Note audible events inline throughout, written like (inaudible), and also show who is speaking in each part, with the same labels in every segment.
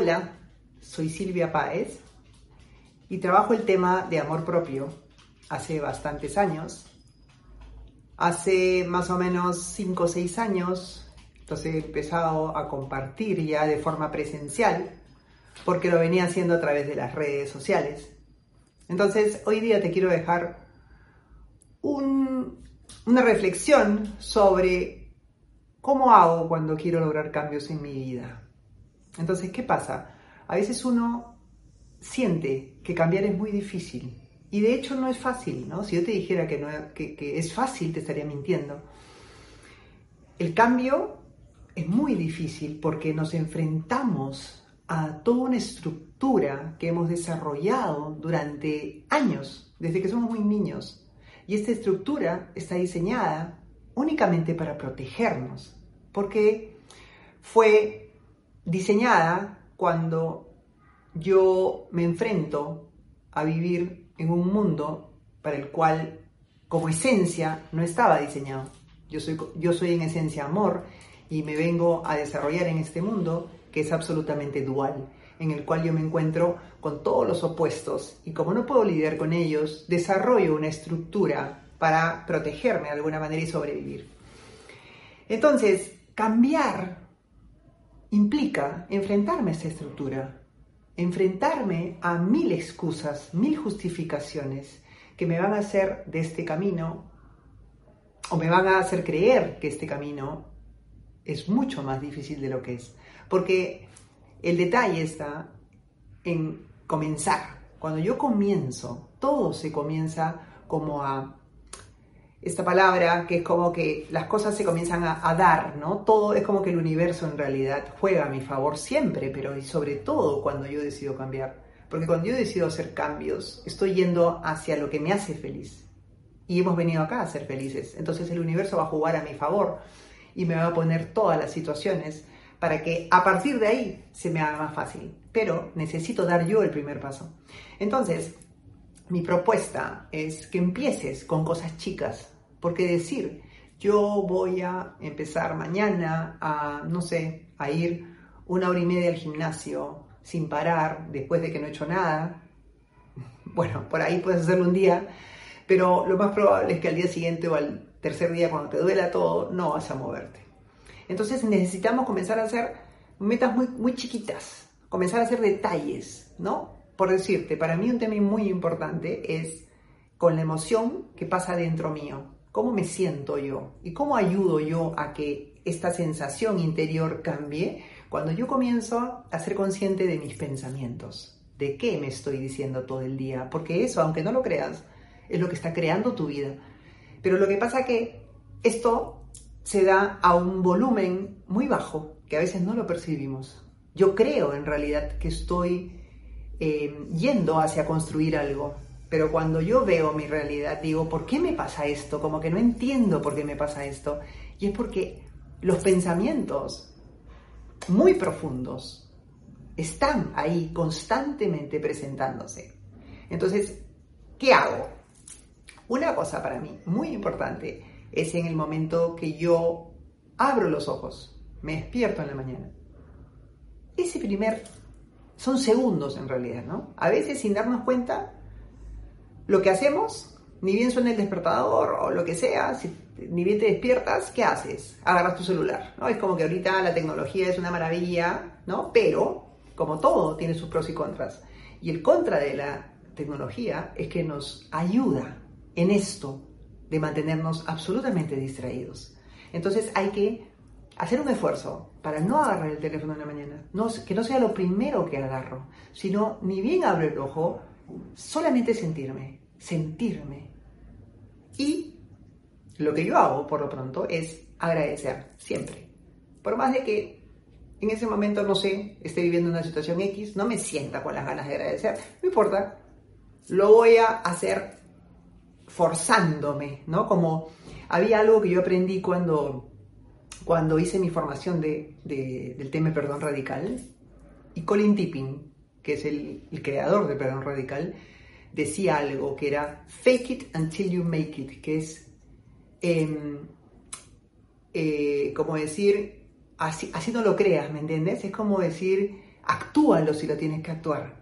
Speaker 1: Hola, soy Silvia Páez y trabajo el tema de amor propio hace bastantes años. Hace más o menos 5 o 6 años, entonces he empezado a compartir ya de forma presencial, porque lo venía haciendo a través de las redes sociales. Entonces, hoy día te quiero dejar una reflexión sobre cómo hago cuando quiero lograr cambios en mi vida. Entonces, ¿qué pasa? A veces uno siente que cambiar es muy difícil. Y de hecho no es fácil, ¿no? Si yo te dijera que, es fácil, te estaría mintiendo. El cambio es muy difícil porque nos enfrentamos a toda una estructura que hemos desarrollado durante años, desde que somos muy niños. Y esta estructura está diseñada únicamente para protegernos, porque fue diseñada cuando yo me enfrento a vivir en un mundo para el cual como esencia no estaba diseñado. Yo soy, yo soy en esencia amor y me vengo a desarrollar en este mundo que es absolutamente dual, en el cual yo me encuentro con todos los opuestos y como no puedo lidiar con ellos, desarrollo una estructura para protegerme de alguna manera y sobrevivir. Entonces, cambiar implica enfrentarme a esta estructura, enfrentarme a mil excusas, mil justificaciones que me van a hacer de este camino o me van a hacer creer que este camino es mucho más difícil de lo que es. Porque el detalle está en comenzar. Cuando yo comienzo, todo se comienza como a esta palabra que es como que las cosas se comienzan a, dar, ¿no? Todo es como que el universo en realidad juega a mi favor siempre, pero y sobre todo cuando yo decido cambiar. Porque cuando yo decido hacer cambios, estoy yendo hacia lo que me hace feliz. Y hemos venido acá a ser felices. Entonces el universo va a jugar a mi favor y me va a poner todas las situaciones para que a partir de ahí se me haga más fácil. Pero necesito dar yo el primer paso. Entonces, mi propuesta es que empieces con cosas chicas, porque decir, yo voy a empezar mañana a, no sé, a ir una hora y media al gimnasio sin parar después de que no he hecho nada, (laughs) bueno, por ahí puedes hacerlo un día, pero lo más probable es que al día siguiente o al tercer día, cuando te duela todo, no vas a moverte. Entonces necesitamos comenzar a hacer metas muy, muy chiquitas, comenzar a hacer detalles, ¿no? Por decirte, para mí un tema muy importante es con la emoción que pasa dentro mío. ¿Cómo me siento yo? ¿Y cómo ayudo yo a que esta sensación interior cambie cuando yo comienzo a ser consciente de mis pensamientos? ¿De qué me estoy diciendo todo el día? Porque eso, aunque no lo creas, es lo que está creando tu vida. Pero lo que pasa que esto se da a un volumen muy bajo, que a veces no lo percibimos. Yo creo en realidad que estoy eh, yendo hacia construir algo. Pero cuando yo veo mi realidad, digo, ¿por qué me pasa esto? Como que no entiendo por qué me pasa esto. Y es porque los pensamientos muy profundos están ahí constantemente presentándose. Entonces, ¿qué hago? Una cosa para mí muy importante es en el momento que yo abro los ojos, me despierto en la mañana. Ese primer son segundos en realidad, ¿no? A veces sin darnos cuenta, lo que hacemos, ni bien suena el despertador o lo que sea, ni bien te despiertas, ¿qué haces? Agarras tu celular, ¿no? Es como que ahorita la tecnología es una maravilla, ¿no? Pero, como todo, tiene sus pros y contras. Y el contra de la tecnología es que nos ayuda en esto de mantenernos absolutamente distraídos. Entonces hay que hacer un esfuerzo para no agarrar el teléfono en la mañana, no, que no sea lo primero que agarro, sino ni bien abro el ojo, solamente sentirme, sentirme. Y lo que yo hago, por lo pronto, es agradecer, siempre. Por más de que en ese momento, no sé, esté viviendo una situación X, no me sienta con las ganas de agradecer, no importa, lo voy a hacer forzándome, ¿no? Como había algo que yo aprendí cuando, cuando hice mi formación de, del tema perdón radical, y Colin Tipping, que es el, creador del perdón radical, decía algo que era fake it until you make it, que es em, eh, como decir, así, así no lo creas, ¿me entiendes? Es como decir, actúalo si lo tienes que actuar,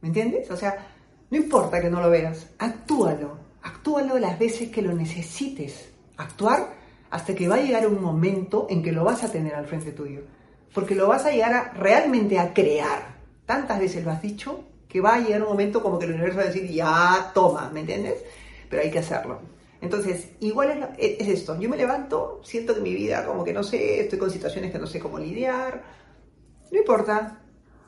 Speaker 1: ¿me entiendes? O sea, no importa que no lo veas, actúalo, actúalo las veces que lo necesites. Actuar hasta que va a llegar un momento en que lo vas a tener al frente tuyo. Porque lo vas a llegar a, realmente a crear. Tantas veces lo has dicho que va a llegar un momento como que el universo va a decir, ya, toma, ¿me entiendes? Pero hay que hacerlo. Entonces, igual es, es, esto. Yo me levanto, siento que mi vida como que no sé, estoy con situaciones que no sé cómo lidiar. No importa.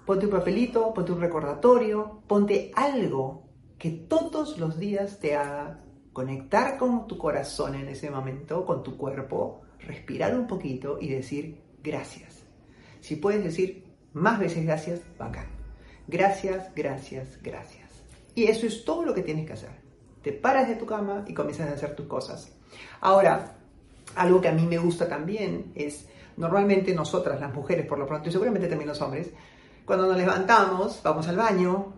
Speaker 1: Ponte un papelito, ponte un recordatorio, ponte algo que todos los días te haga conectar con tu corazón en ese momento, con tu cuerpo, respirar un poquito y decir gracias. Si puedes decir más veces gracias, bacán. Gracias, gracias, gracias. Y eso es todo lo que tienes que hacer. Te paras de tu cama y comienzas a hacer tus cosas. Ahora, algo que a mí me gusta también es, normalmente nosotras, las mujeres por lo pronto, y seguramente también los hombres, cuando nos levantamos, vamos al baño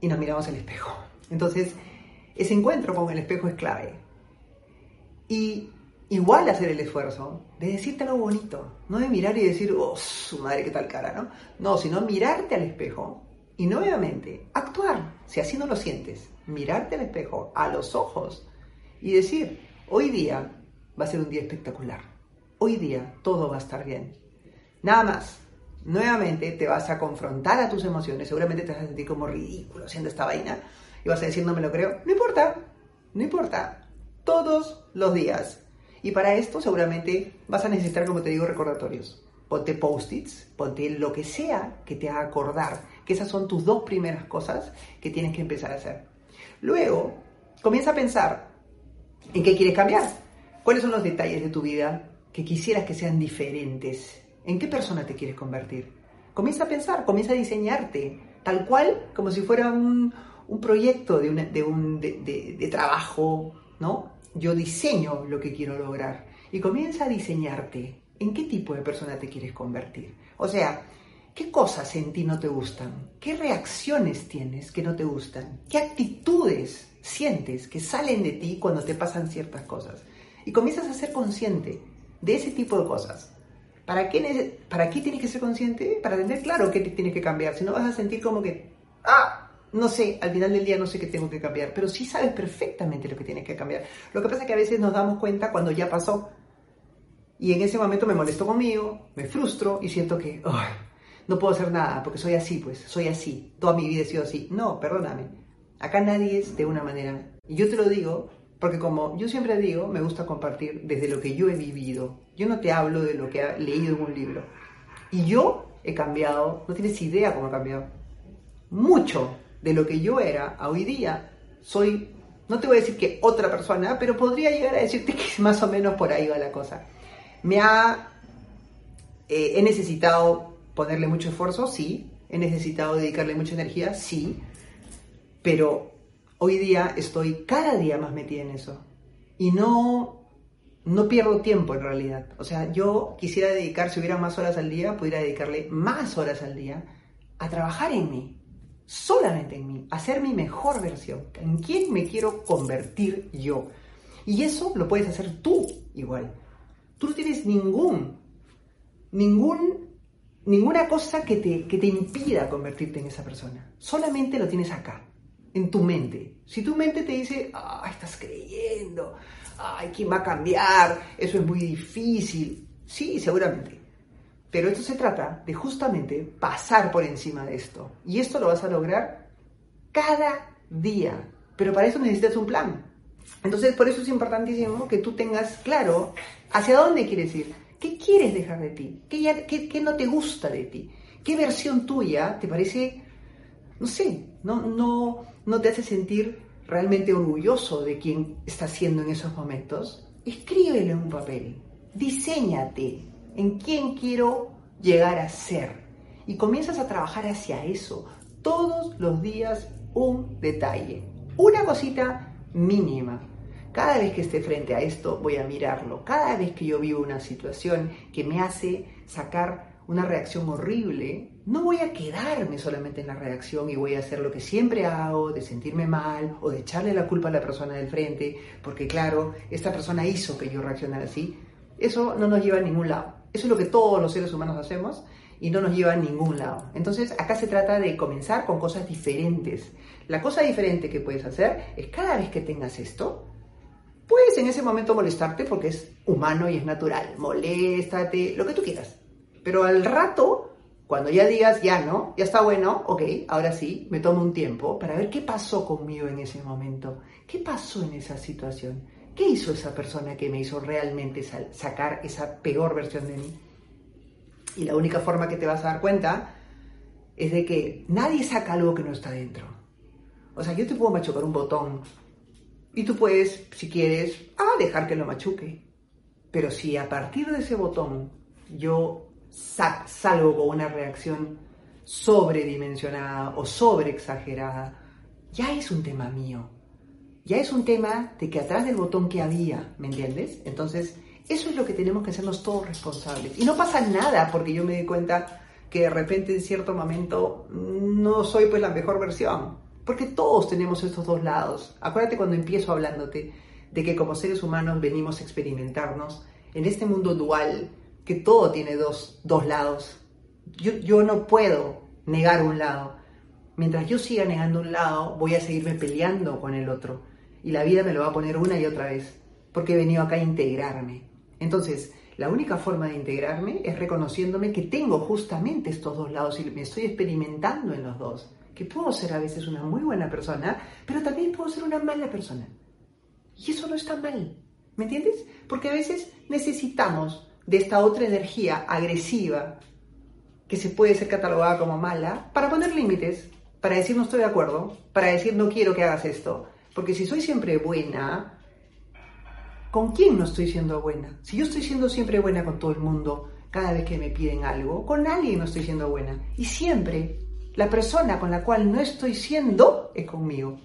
Speaker 1: y nos miramos al espejo. Entonces, ese encuentro con el espejo es clave. Y igual hacer el esfuerzo de decirte algo bonito, no de mirar y decir, oh, su madre, qué tal cara, ¿no? No, sino mirarte al espejo y nuevamente actuar, si así no lo sientes, mirarte al espejo, a los ojos y decir, hoy día va a ser un día espectacular, hoy día todo va a estar bien. Nada más, nuevamente te vas a confrontar a tus emociones, seguramente te vas a sentir como ridículo haciendo esta vaina, y vas a decir, no me lo creo. No importa, no importa. Todos los días. Y para esto seguramente vas a necesitar, como te digo, recordatorios. Ponte post-its, ponte lo que sea que te haga acordar, que esas son tus dos primeras cosas que tienes que empezar a hacer. Luego, comienza a pensar en qué quieres cambiar. ¿Cuáles son los detalles de tu vida que quisieras que sean diferentes? ¿En qué persona te quieres convertir? Comienza a pensar, comienza a diseñarte, tal cual como si fuera un, un proyecto de, de, un, de, de, trabajo, ¿no? Yo diseño lo que quiero lograr y comienza a diseñarte en qué tipo de persona te quieres convertir. O sea, ¿qué cosas en ti no te gustan? ¿Qué reacciones tienes que no te gustan? ¿Qué actitudes sientes que salen de ti cuando te pasan ciertas cosas? Y comienzas a ser consciente de ese tipo de cosas. ¿Para qué, ¿Para qué tienes que ser consciente? Para tener claro qué te tienes que cambiar. Si no vas a sentir como que, ah, no sé, al final del día no sé qué tengo que cambiar, pero sí sabes perfectamente lo que tienes que cambiar. Lo que pasa es que a veces nos damos cuenta cuando ya pasó. Y en ese momento me molesto conmigo, me frustro y siento que no puedo hacer nada porque soy así, pues, soy así. Toda mi vida he sido así. No, perdóname. Acá nadie es de una manera. Y yo te lo digo porque como yo siempre digo, me gusta compartir desde lo que yo he vivido. Yo no te hablo de lo que he leído en un libro. Y yo he cambiado, no tienes idea cómo he cambiado. Mucho de lo que yo era hoy día, soy, no te voy a decir que otra persona, pero podría llegar a decirte que (laughs) más o menos por ahí va la cosa. Me ha, eh, he necesitado ponerle mucho esfuerzo, sí, he necesitado dedicarle mucha energía, sí, pero hoy día estoy cada día más metida en eso. Y no, no pierdo tiempo en realidad. O sea, yo quisiera dedicar, si hubiera más horas al día, pudiera dedicarle más horas al día a trabajar en mí, solamente en mí, hacer mi mejor versión, en quién me quiero convertir yo. Y eso lo puedes hacer tú igual. Tú no tienes ningún, ningún, ninguna cosa que te, que te impida convertirte en esa persona. Solamente lo tienes acá, en tu mente. Si tu mente te dice, ah, estás creyendo, ay, ¿quién va a cambiar? Eso es muy difícil. Sí, seguramente. Pero esto se trata de justamente pasar por encima de esto. Y esto lo vas a lograr cada día. Pero para eso necesitas un plan. Entonces, por eso es importantísimo que tú tengas claro hacia dónde quieres ir, ¿Qué quieres dejar de ti? ¿Qué, no te gusta de ti? ¿Qué versión tuya te parece, no sé, no, no, no te hace sentir realmente orgulloso de quién está siendo en esos momentos? Escríbelo en un papel, diseñate en quién quiero llegar a ser y comienzas a trabajar hacia eso. Todos los días un detalle, una cosita mínima. Cada vez que esté frente a esto voy a mirarlo. Cada vez que yo vivo una situación que me hace sacar una reacción horrible, no voy a quedarme solamente en la reacción y voy a hacer lo que siempre hago, de sentirme mal o de echarle la culpa a la persona del frente, porque claro, esta persona hizo que yo reaccionara así. Eso no nos lleva a ningún lado. Eso es lo que todos los seres humanos hacemos y no nos lleva a ningún lado. Entonces, acá se trata de comenzar con cosas diferentes. La cosa diferente que puedes hacer es cada vez que tengas esto, puedes en ese momento molestarte porque es humano y es natural. Moléstate, lo que tú quieras. Pero al rato, cuando ya digas, ya no, ya está bueno, ok, ahora sí, me tomo un tiempo para ver qué pasó conmigo en ese momento. ¿Qué pasó en esa situación? ¿Qué hizo esa persona que me hizo realmente sacar esa peor versión de mí? Y la única forma que te vas a dar cuenta es de que nadie saca algo que no está dentro. O sea, yo te puedo machucar un botón y tú puedes, si quieres, ah, dejar que lo machuque. Pero si a partir de ese botón yo salgo con una reacción sobredimensionada o sobreexagerada, ya es un tema mío. Ya es un tema de que atrás del botón que había, ¿me entiendes? Entonces, eso es lo que tenemos que hacernos todos responsables. Y no pasa nada porque yo me di cuenta que de repente en cierto momento no soy pues la mejor versión. Porque todos tenemos estos dos lados. Acuérdate cuando empiezo hablándote de que como seres humanos venimos a experimentarnos en este mundo dual, que todo tiene dos, dos lados. Yo, yo no puedo negar un lado. Mientras yo siga negando un lado, voy a seguirme peleando con el otro. Y la vida me lo va a poner una y otra vez. Porque he venido acá a integrarme. Entonces, la única forma de integrarme es reconociéndome que tengo justamente estos dos lados y me estoy experimentando en los dos. Que puedo ser a veces una muy buena persona, pero también puedo ser una mala persona. Y eso no está mal. ¿Me entiendes? Porque a veces necesitamos de esta otra energía agresiva, que se puede ser catalogada como mala, para poner límites, para decir no estoy de acuerdo, para decir no quiero que hagas esto. Porque si soy siempre buena, ¿Con quién no estoy siendo buena? Si yo estoy siendo siempre buena con todo el mundo, cada vez que me piden algo, con nadie no estoy siendo buena. Y siempre la persona con la cual no estoy siendo es conmigo.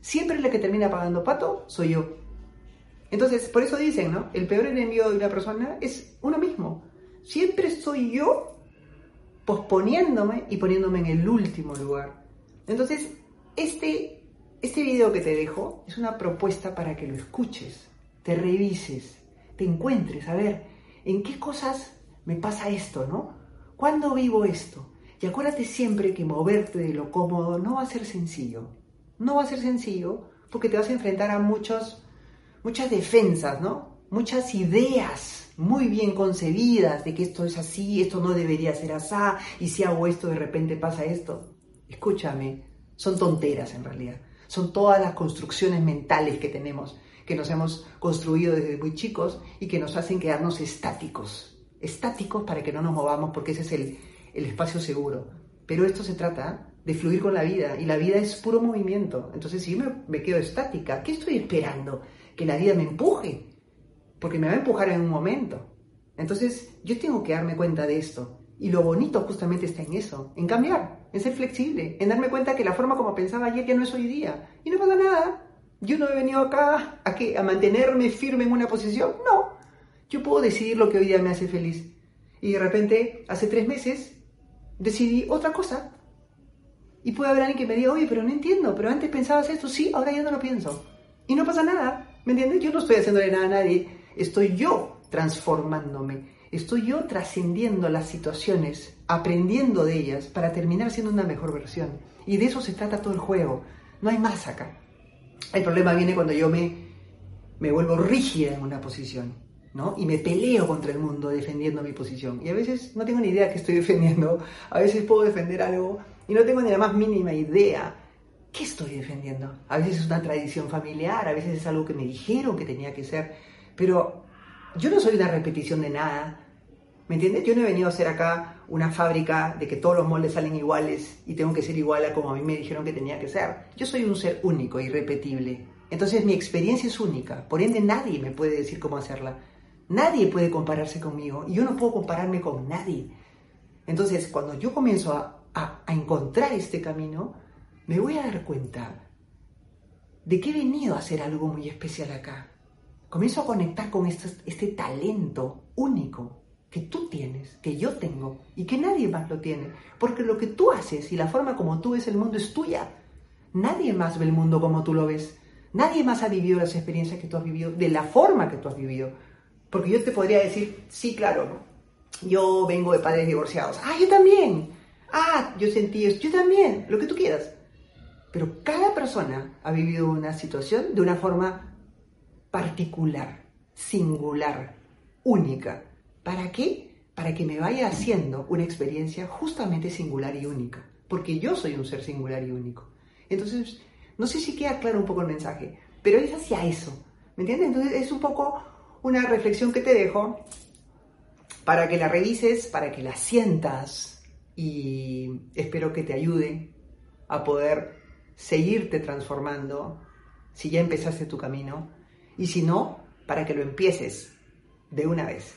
Speaker 1: Siempre la que termina pagando pato soy yo. Entonces, por eso dicen, ¿no? El peor enemigo de una persona es uno mismo. Siempre estoy yo posponiéndome y poniéndome en el último lugar. Entonces, este, este video que te dejo es una propuesta para que lo escuches te revises, te encuentres, a ver, ¿en qué cosas me pasa esto, no? ¿Cuándo vivo esto? Y acuérdate siempre que moverte de lo cómodo no va a ser sencillo. No va a ser sencillo porque te vas a enfrentar a muchos, muchas defensas, ¿no? Muchas ideas muy bien concebidas de que esto es así, esto no debería ser así, y si hago esto de repente pasa esto. Escúchame, son tonteras en realidad. Son todas las construcciones mentales que tenemos que nos hemos construido desde muy chicos y que nos hacen quedarnos estáticos, estáticos para que no nos movamos porque ese es el, espacio seguro. Pero esto se trata de fluir con la vida y la vida es puro movimiento. Entonces si yo me quedo estática, ¿qué estoy esperando? Que la vida me empuje, porque me va a empujar en un momento. Entonces yo tengo que darme cuenta de esto. Y lo bonito justamente está en eso, en cambiar, en ser flexible, en darme cuenta que la forma como pensaba ayer ya no es hoy día. Y no pasa nada, yo no he venido acá a, qué? a mantenerme firme en una posición. No, yo puedo decidir lo que hoy día me hace feliz. Y de repente, hace tres meses, decidí otra cosa. Y puede haber alguien que me diga, oye, pero no entiendo, pero antes pensabas esto, sí, ahora ya no lo pienso. Y no pasa nada, ¿me entiendes? Yo no estoy haciéndole nada a nadie, estoy yo transformándome, estoy yo trascendiendo las situaciones, aprendiendo de ellas para terminar siendo una mejor versión. Y de eso se trata todo el juego, no hay más acá. El problema viene cuando yo me, me vuelvo rígida en una posición, ¿no? Y me peleo contra el mundo defendiendo mi posición. Y a veces no tengo ni idea qué estoy defendiendo. A veces puedo defender algo y no tengo ni la más mínima idea qué estoy defendiendo. A veces es una tradición familiar, a veces es algo que me dijeron que tenía que ser. Pero yo no soy una repetición de nada. ¿Me entiendes? Yo no he venido a hacer acá una fábrica de que todos los moldes salen iguales y tengo que ser igual a como a mí me dijeron que tenía que ser. Yo soy un ser único, irrepetible. Entonces mi experiencia es única, por ende nadie me puede decir cómo hacerla. Nadie puede compararse conmigo y yo no puedo compararme con nadie. Entonces cuando yo comienzo a, encontrar este camino, me voy a dar cuenta de que he venido a hacer algo muy especial acá. Comienzo a conectar con este, este talento único que tú tienes, que yo tengo y que nadie más lo tiene. Porque lo que tú haces y la forma como tú ves el mundo es tuya. Nadie más ve el mundo como tú lo ves. Nadie más ha vivido las experiencias que tú has vivido de la forma que tú has vivido. Porque yo te podría decir, sí, claro, yo vengo de padres divorciados. Ah, yo también. Ah, yo sentí esto, yo también, lo que tú quieras. Pero cada persona ha vivido una situación de una forma particular, singular, única. ¿Para qué? Para que me vaya haciendo una experiencia justamente singular y única, porque yo soy un ser singular y único. Entonces, no sé si queda claro un poco el mensaje, pero es hacia eso, ¿me entiendes? Entonces es un poco una reflexión que te dejo para que la revises, para que la sientas y espero que te ayude a poder seguirte transformando, si ya empezaste tu camino, y si no, para que lo empieces de una vez.